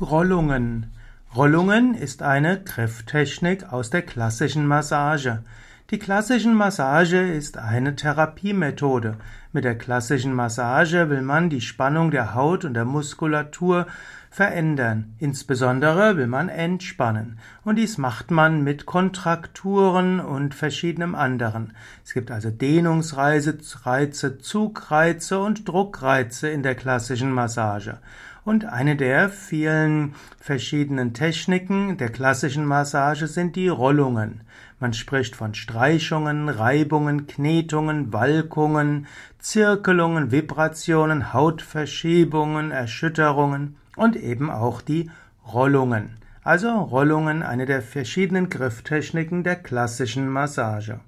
Rollungen. Rollungen ist eine Grifftechnik aus der klassischen Massage. Die klassischen Massage ist eine Therapiemethode. Mit der klassischen Massage will man die Spannung der Haut und der Muskulatur verändern. Insbesondere will man entspannen. Und dies macht man mit Kontrakturen und verschiedenem anderen. Es gibt also Dehnungsreize, Zugreize und Druckreize in der klassischen Massage. Und eine der vielen verschiedenen Techniken der klassischen Massage sind die Rollungen. Man spricht von Streichungen, Reibungen, Knetungen, Walkungen, Zirkelungen, Vibrationen, Hautverschiebungen, Erschütterungen und eben auch die Rollungen. Also Rollungen, eine der verschiedenen Grifftechniken der klassischen Massage.